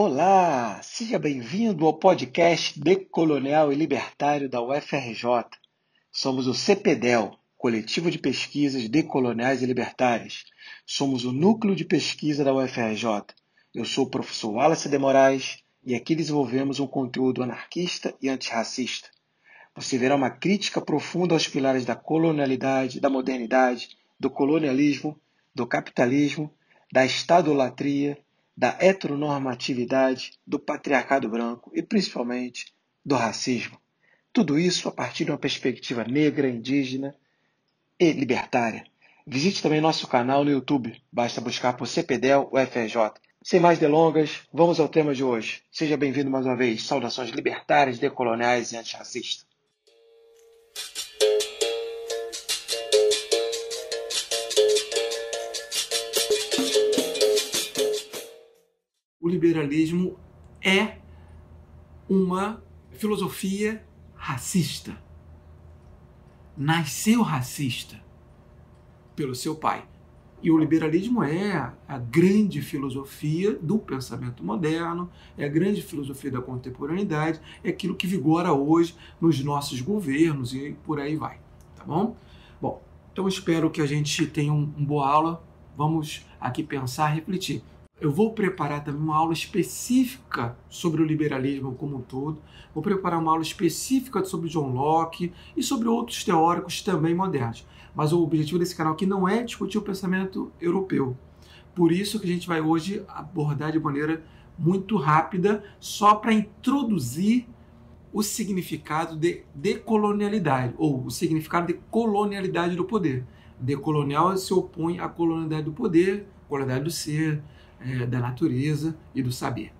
Olá, seja bem-vindo ao podcast Decolonial e Libertário da UFRJ. Somos o CPDEL, Coletivo de Pesquisas Decoloniais e Libertárias. Somos o núcleo de pesquisa da UFRJ. Eu sou o professor Wallace de Moraes e aqui desenvolvemos um conteúdo anarquista e antirracista. Você verá uma crítica profunda aos pilares da colonialidade, da modernidade, do colonialismo, do capitalismo, da estadolatria da heteronormatividade, do patriarcado branco e principalmente do racismo. Tudo isso a partir de uma perspectiva negra, indígena e libertária. Visite também nosso canal no YouTube, basta buscar por CPDEL UFRJ. Sem mais delongas, vamos ao tema de hoje. Seja bem-vindo mais uma vez. Saudações libertárias, decoloniais e antirracistas. O liberalismo é uma filosofia racista. Nasceu racista pelo seu pai. E o liberalismo é a grande filosofia do pensamento moderno, é a grande filosofia da contemporaneidade, é aquilo que vigora hoje nos nossos governos e por aí vai, tá bom? Bom, então espero que a gente tenha uma um boa aula. Vamos aqui pensar, refletir. Eu vou preparar também uma aula específica sobre o liberalismo como um todo. Vou preparar uma aula específica sobre John Locke e sobre outros teóricos também modernos. Mas o objetivo desse canal aqui não é discutir o pensamento europeu. Por isso que a gente vai hoje abordar de maneira muito rápida, só para introduzir o significado de decolonialidade, ou o significado de colonialidade do poder. Decolonial se opõe à colonialidade do poder, colonialidade do ser, é, da natureza e do saber.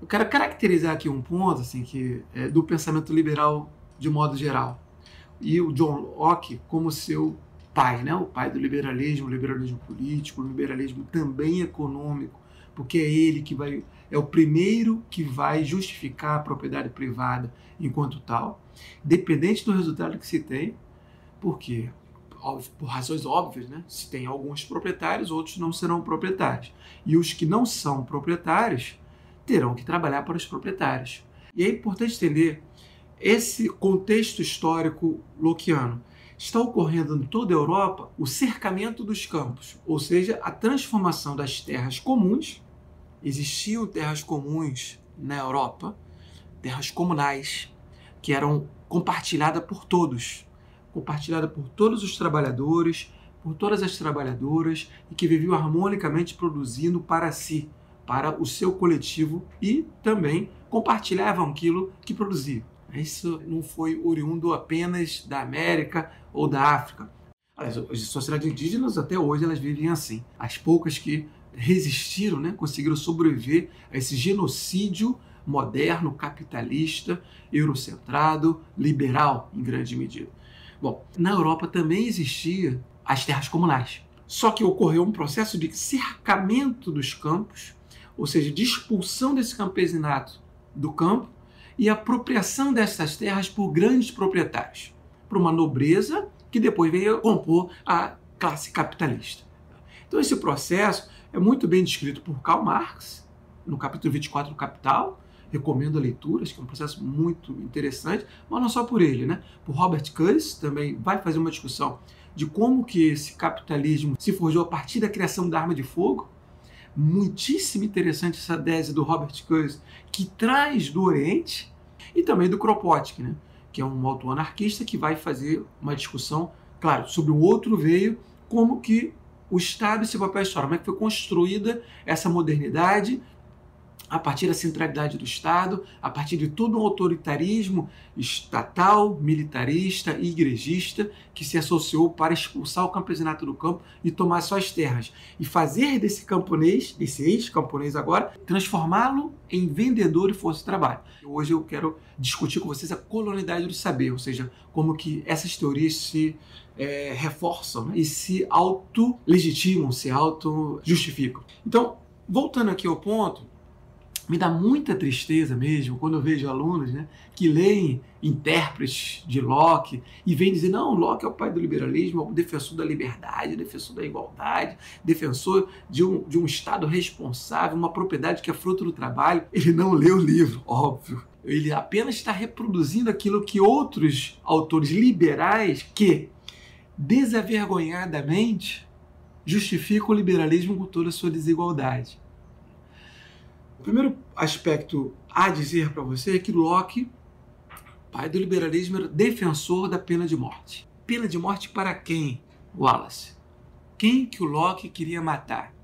Eu quero caracterizar aqui um ponto assim que é, do pensamento liberal de modo geral e o John Locke como seu pai, né? O pai do liberalismo, liberalismo político, liberalismo também econômico, porque é ele que vai é o primeiro que vai justificar a propriedade privada enquanto tal, dependente do resultado que se tem, porque por razões óbvias, né? Se tem alguns proprietários, outros não serão proprietários. E os que não são proprietários terão que trabalhar para os proprietários. E é importante entender esse contexto histórico loquiano. Está ocorrendo em toda a Europa o cercamento dos campos, ou seja, a transformação das terras comuns. Existiam terras comuns na Europa, terras comunais, que eram compartilhadas por todos compartilhada por todos os trabalhadores, por todas as trabalhadoras e que viviam harmonicamente produzindo para si, para o seu coletivo e também compartilhavam aquilo que produziam. Isso não foi oriundo apenas da América ou da África. As sociedades indígenas até hoje elas vivem assim. As poucas que resistiram, né, conseguiram sobreviver a esse genocídio moderno, capitalista, eurocentrado, liberal em grande medida. Bom, na Europa também existia as terras comunais. Só que ocorreu um processo de cercamento dos campos, ou seja, de expulsão desse campesinato do campo e apropriação dessas terras por grandes proprietários, por uma nobreza que depois veio compor a classe capitalista. Então esse processo é muito bem descrito por Karl Marx no capítulo 24 do Capital, recomendo a leitura, acho que é um processo muito interessante, mas não só por ele, né? Por Robert Kurz também vai fazer uma discussão de como que esse capitalismo se forjou a partir da criação da arma de fogo. Muitíssimo interessante essa tese do Robert Kurz, que traz do Oriente e também do Kropotkin, né? que é um autor anarquista que vai fazer uma discussão, claro, sobre o outro veio, como que o Estado e seu papel histórico, como é que foi construída essa modernidade a partir da centralidade do Estado, a partir de todo um autoritarismo estatal, militarista e igrejista que se associou para expulsar o campesinato do campo e tomar suas terras. E fazer desse camponês, desse ex-camponês agora, transformá-lo em vendedor e força de trabalho. Hoje eu quero discutir com vocês a colonialidade do saber, ou seja, como que essas teorias se é, reforçam né? e se auto-legitimam, se auto-justificam. Então, voltando aqui ao ponto, me dá muita tristeza mesmo quando eu vejo alunos né, que leem intérpretes de Locke e vêm dizer: não, Locke é o pai do liberalismo, é o defensor da liberdade, defensor da igualdade, defensor de um, de um Estado responsável, uma propriedade que é fruto do trabalho. Ele não leu o livro, óbvio. Ele apenas está reproduzindo aquilo que outros autores liberais que desavergonhadamente justificam o liberalismo com toda a sua desigualdade. O primeiro aspecto a dizer para você é que Locke, pai do liberalismo, era defensor da pena de morte. Pena de morte para quem, Wallace? Quem que o Locke queria matar?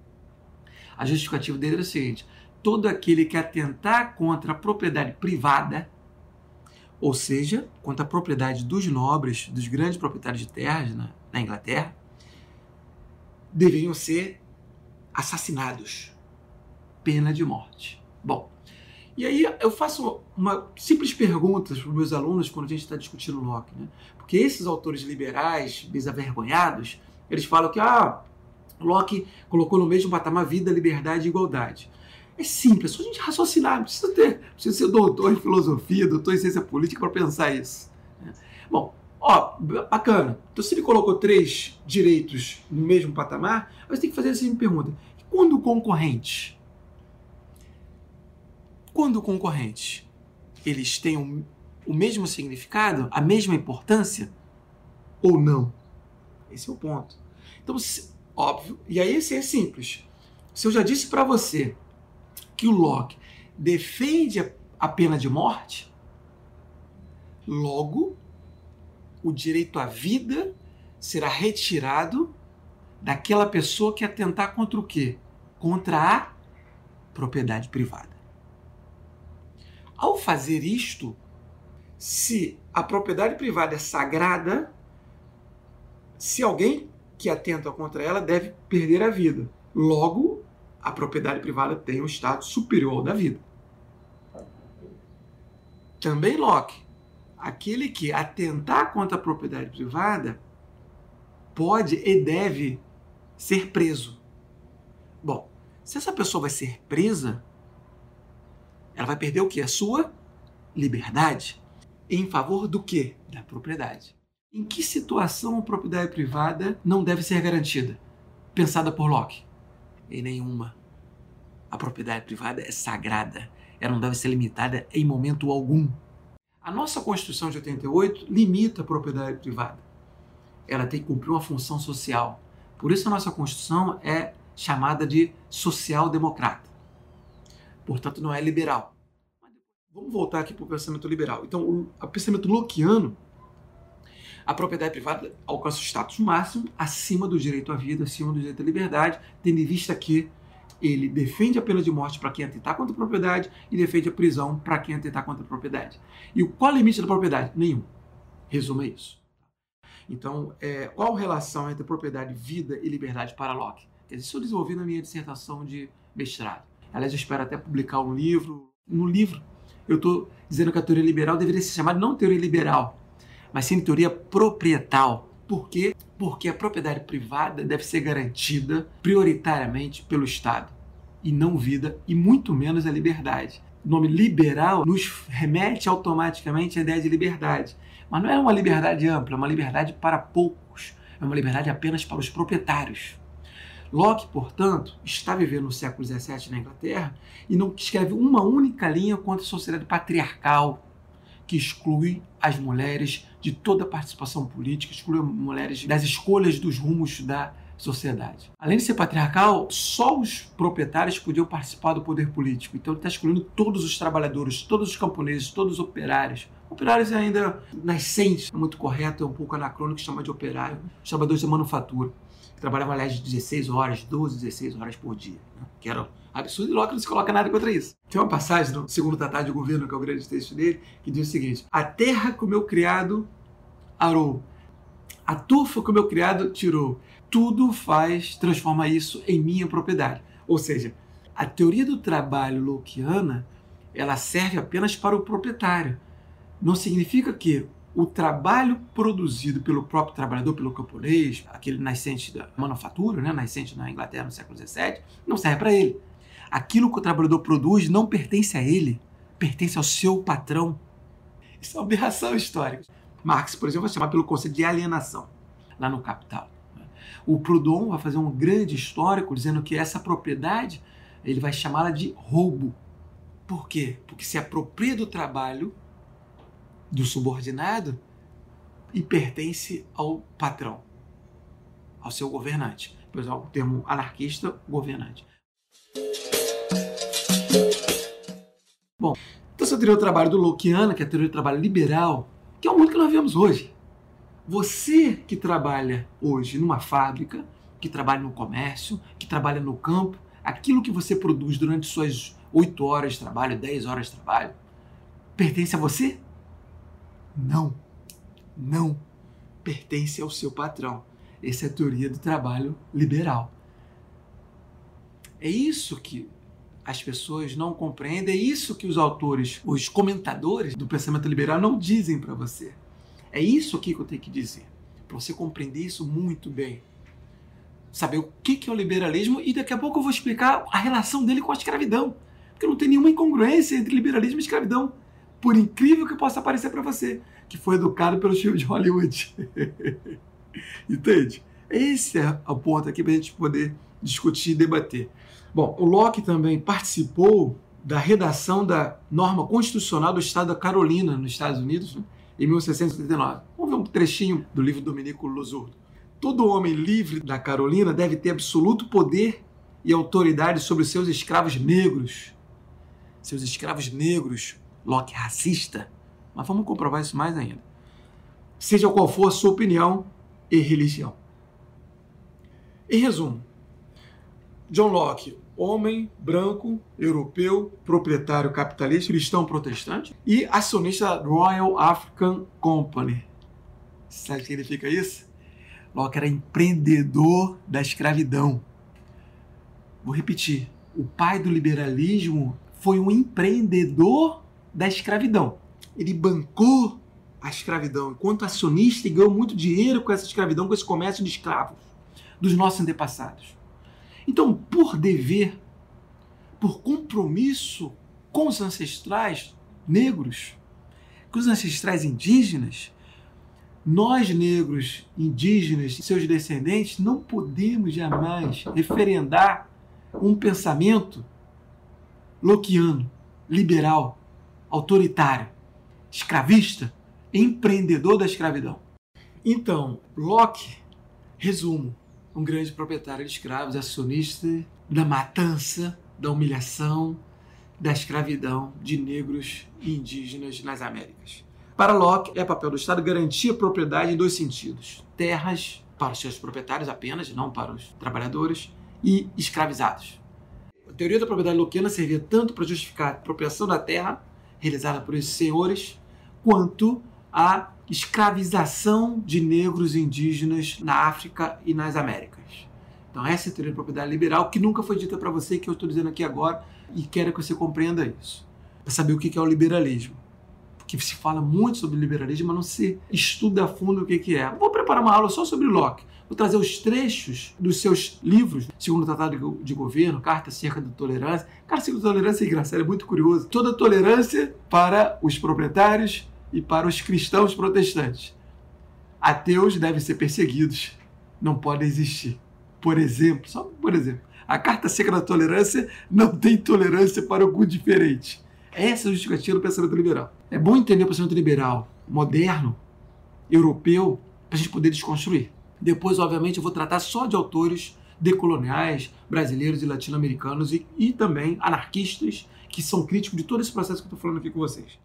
A justificativa dele era o seguinte: todo aquele que atentar contra a propriedade privada, ou seja, contra a propriedade dos nobres, dos grandes proprietários de terras na, na Inglaterra, deveriam ser assassinados pena de morte. Bom, e aí eu faço uma simples pergunta para os meus alunos quando a gente está discutindo Locke, né? Porque esses autores liberais, desavergonhados, eles falam que ah, Locke colocou no mesmo patamar vida, liberdade e igualdade. É simples, é só a gente raciocinar, não precisa ter, precisa ser doutor em filosofia, doutor em ciência política para pensar isso. Né? Bom, ó, bacana. Então se ele colocou três direitos no mesmo patamar, você tem que fazer a seguinte pergunta: quando o concorrente quando concorrentes eles têm o, o mesmo significado, a mesma importância ou não? Esse é o ponto. Então, se, óbvio, e aí esse é simples. Se eu já disse para você que o Locke defende a, pena de morte, logo o direito à vida será retirado daquela pessoa que atentar contra o quê? Contra a propriedade privada. Ao fazer isto, se a propriedade privada é sagrada, se alguém que atenta contra ela deve perder a vida. Logo, a propriedade privada tem um status superior da vida. Também Locke, aquele que atentar contra a propriedade privada pode e deve ser preso. Bom, se essa pessoa vai ser presa, ela vai perder o que? A sua liberdade. Em favor do que? Da propriedade. Em que situação a propriedade privada não deve ser garantida? Pensada por Locke. Em nenhuma. A propriedade privada é sagrada. Ela não deve ser limitada em momento algum. A nossa Constituição de 88 limita a propriedade privada. Ela tem que cumprir uma função social. Por isso a nossa Constituição é chamada de social-democrata portanto não é liberal. Vamos voltar aqui para o pensamento liberal. Então, o pensamento lockeano, a propriedade privada alcança o status máximo acima do direito à vida, acima do direito à liberdade, tendo em vista que ele defende a pena de morte para quem atentar contra a propriedade e defende a prisão para quem atentar contra a propriedade. E qual é o limite da propriedade? Nenhum. Resumo é isso. Então, é, qual a relação entre propriedade, vida e liberdade para Locke? Isso eu desenvolvi na minha dissertação de mestrado. Aliás, eu espero até publicar um livro. No livro, eu estou dizendo que a teoria liberal deveria ser chamada não teoria liberal, mas sim teoria proprietal. Por quê? Porque a propriedade privada deve ser garantida prioritariamente pelo Estado, e não vida, e muito menos a liberdade. O nome liberal nos remete automaticamente à ideia de liberdade. Mas não é uma liberdade ampla, é uma liberdade para poucos. É uma liberdade apenas para os proprietários. Locke, portanto, está vivendo no século XVII na Inglaterra e não escreve uma única linha contra a sociedade patriarcal que exclui as mulheres de toda participação política, exclui as mulheres das escolhas dos rumos da sociedade. Além de ser patriarcal, só os proprietários podiam participar do poder político. Então ele está excluindo todos os trabalhadores, todos os camponeses, todos os operários. Operários ainda nascente, é muito correto, é um pouco anacrônico chamar de operário, os trabalhadores da manufatura trabalhava, aliás, 16 horas, 12, 16 horas por dia, né? que era absurdo, e Locke não se coloca nada contra isso. Tem uma passagem no segundo tratado de governo, que é o grande texto dele, que diz o seguinte: A terra que o meu criado arou, a turfa que o meu criado tirou, tudo faz, transforma isso em minha propriedade. Ou seja, a teoria do trabalho lockeana, ela serve apenas para o proprietário. Não significa que o trabalho produzido pelo próprio trabalhador, pelo camponês, aquele nascente da manufatura, né, nascente na Inglaterra no século XVII, não serve para ele. Aquilo que o trabalhador produz não pertence a ele, pertence ao seu patrão. Isso é uma aberração histórica. Marx, por exemplo, vai chamar pelo conceito de alienação, lá no Capital. O Proudhon vai fazer um grande histórico dizendo que essa propriedade ele vai chamá-la de roubo. Por quê? Porque se apropria do trabalho do subordinado e pertence ao patrão, ao seu governante. Por exemplo, o termo anarquista, governante. Bom, então essa teoria do trabalho do Lockeana, que é a teoria do trabalho liberal, que é o mundo que nós vemos hoje. Você que trabalha hoje numa fábrica, que trabalha no comércio, que trabalha no campo, aquilo que você produz durante suas 8 horas de trabalho, 10 horas de trabalho, pertence a você? Não. Não. Pertence ao seu patrão. Essa é a teoria do trabalho liberal. É isso que as pessoas não compreendem, é isso que os autores, os comentadores do pensamento liberal não dizem para você. É isso aqui que eu tenho que dizer, para você compreender isso muito bem. Saber o que é o liberalismo e daqui a pouco eu vou explicar a relação dele com a escravidão. Porque não tem nenhuma incongruência entre liberalismo e escravidão. Por incrível que possa parecer para você, que foi educado pelo filme de Hollywood. Entende? Esse é o ponto aqui para a gente poder discutir e debater. Bom, o Locke também participou da redação da norma constitucional do estado da Carolina, nos Estados Unidos, né, em 1639. Vamos ver um trechinho do livro do Dominico Losurdo. Todo homem livre da Carolina deve ter absoluto poder e autoridade sobre seus escravos negros. Seus escravos negros, Locke racista. Mas vamos comprovar isso mais ainda. Seja qual for a sua opinião e religião. Em resumo, John Locke, homem branco, europeu, proprietário capitalista, cristão protestante e acionista da Royal African Company. Sabe o que significa isso? Locke era empreendedor da escravidão. Vou repetir. O pai do liberalismo foi um empreendedor da escravidão. Ele bancou a escravidão enquanto acionista e ganhou muito dinheiro com essa escravidão, com esse comércio de escravos dos nossos antepassados. Então, por dever, por compromisso com os ancestrais negros, com os ancestrais indígenas, nós negros, indígenas e seus descendentes não podemos jamais referendar um pensamento loquiano, liberal, autoritário, escravista, empreendedor da escravidão. Então, Locke, resumo, um grande proprietário de escravos, acionista da matança, da humilhação, da escravidão de negros e indígenas nas Américas. Para Locke, é papel do Estado garantir a propriedade em dois sentidos: terras para os seus proprietários apenas, não para os trabalhadores, e escravizados. A teoria da propriedade lockeana servia tanto para justificar a apropriação da terra realizada por esses senhores, quanto a escravização de negros e indígenas na África e nas Américas. Então essa é a teoria da propriedade liberal que nunca foi dita para você, que eu estou dizendo aqui agora, e quero que você compreenda isso. Para saber o que é o liberalismo. Porque se fala muito sobre liberalismo, mas não se estuda a fundo o que é. Vou preparar uma aula só sobre Locke. Vou trazer os trechos dos seus livros, segundo o Tratado de Governo, Carta acerca da Tolerância. Carta acerca da Tolerância é engraçado, é muito curioso. Toda tolerância para os proprietários, e para os cristãos protestantes. Ateus devem ser perseguidos, não podem existir. Por exemplo, só por exemplo, a Carta Seca da Tolerância não tem tolerância para algo diferente. Essa é a justificativa do pensamento liberal. É bom entender o pensamento liberal moderno, europeu, para a gente poder desconstruir. Depois, obviamente, eu vou tratar só de autores decoloniais, brasileiros e latino-americanos e, e também anarquistas que são críticos de todo esse processo que eu estou falando aqui com vocês.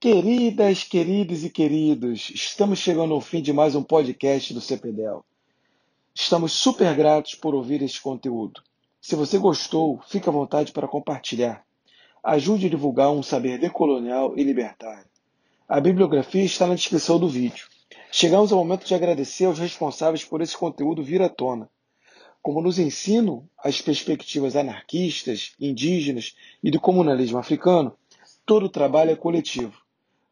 Queridas, queridos e queridos, estamos chegando ao fim de mais um podcast do CPDEL. Estamos super gratos por ouvir este conteúdo. Se você gostou, fique à vontade para compartilhar. Ajude a divulgar um saber decolonial e libertário. A bibliografia está na descrição do vídeo. Chegamos ao momento de agradecer aos responsáveis por esse conteúdo vir à tona como nos ensinam as perspectivas anarquistas, indígenas e do comunalismo africano, todo o trabalho é coletivo.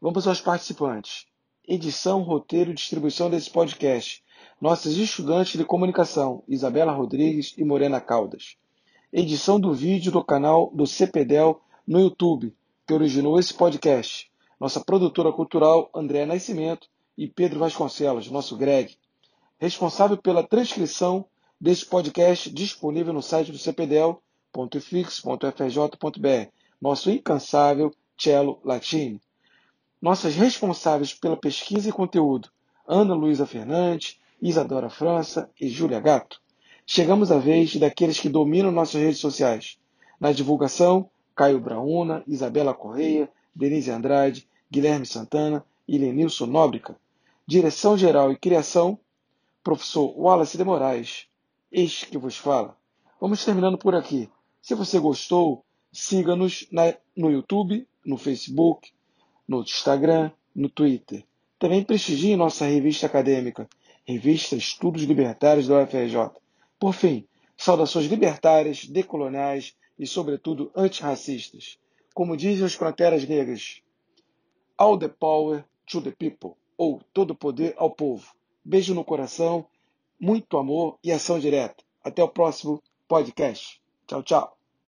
Vamos aos participantes. Edição, roteiro e distribuição desse podcast. Nossas estudantes de comunicação, Isabela Rodrigues e Morena Caldas. Edição do vídeo do canal do CPDEL no YouTube, que originou esse podcast. Nossa produtora cultural, André Nascimento e Pedro Vasconcelos, nosso Greg. Responsável pela transcrição deste podcast disponível no site do cpdel.fix.frj.br, nosso incansável Cello Latini. Nossas responsáveis pela pesquisa e conteúdo, Ana Luísa Fernandes, Isadora França e Júlia Gato. Chegamos à vez daqueles que dominam nossas redes sociais. Na divulgação, Caio Brauna, Isabela Correia, Denise Andrade, Guilherme Santana e Lenilson Nóbrica. Direção-geral e criação, professor Wallace de Moraes. Este que vos fala. Vamos terminando por aqui. Se você gostou, siga-nos no YouTube, no Facebook, no Instagram, no Twitter. Também prestigie nossa revista acadêmica, Revista Estudos Libertários da UFRJ. Por fim, saudações libertárias, decoloniais e, sobretudo, antirracistas. Como dizem os Panteras Negras, All the power to the people, ou todo poder ao povo. Beijo no coração, muito amor e ação direta. Até o próximo podcast. Tchau, tchau.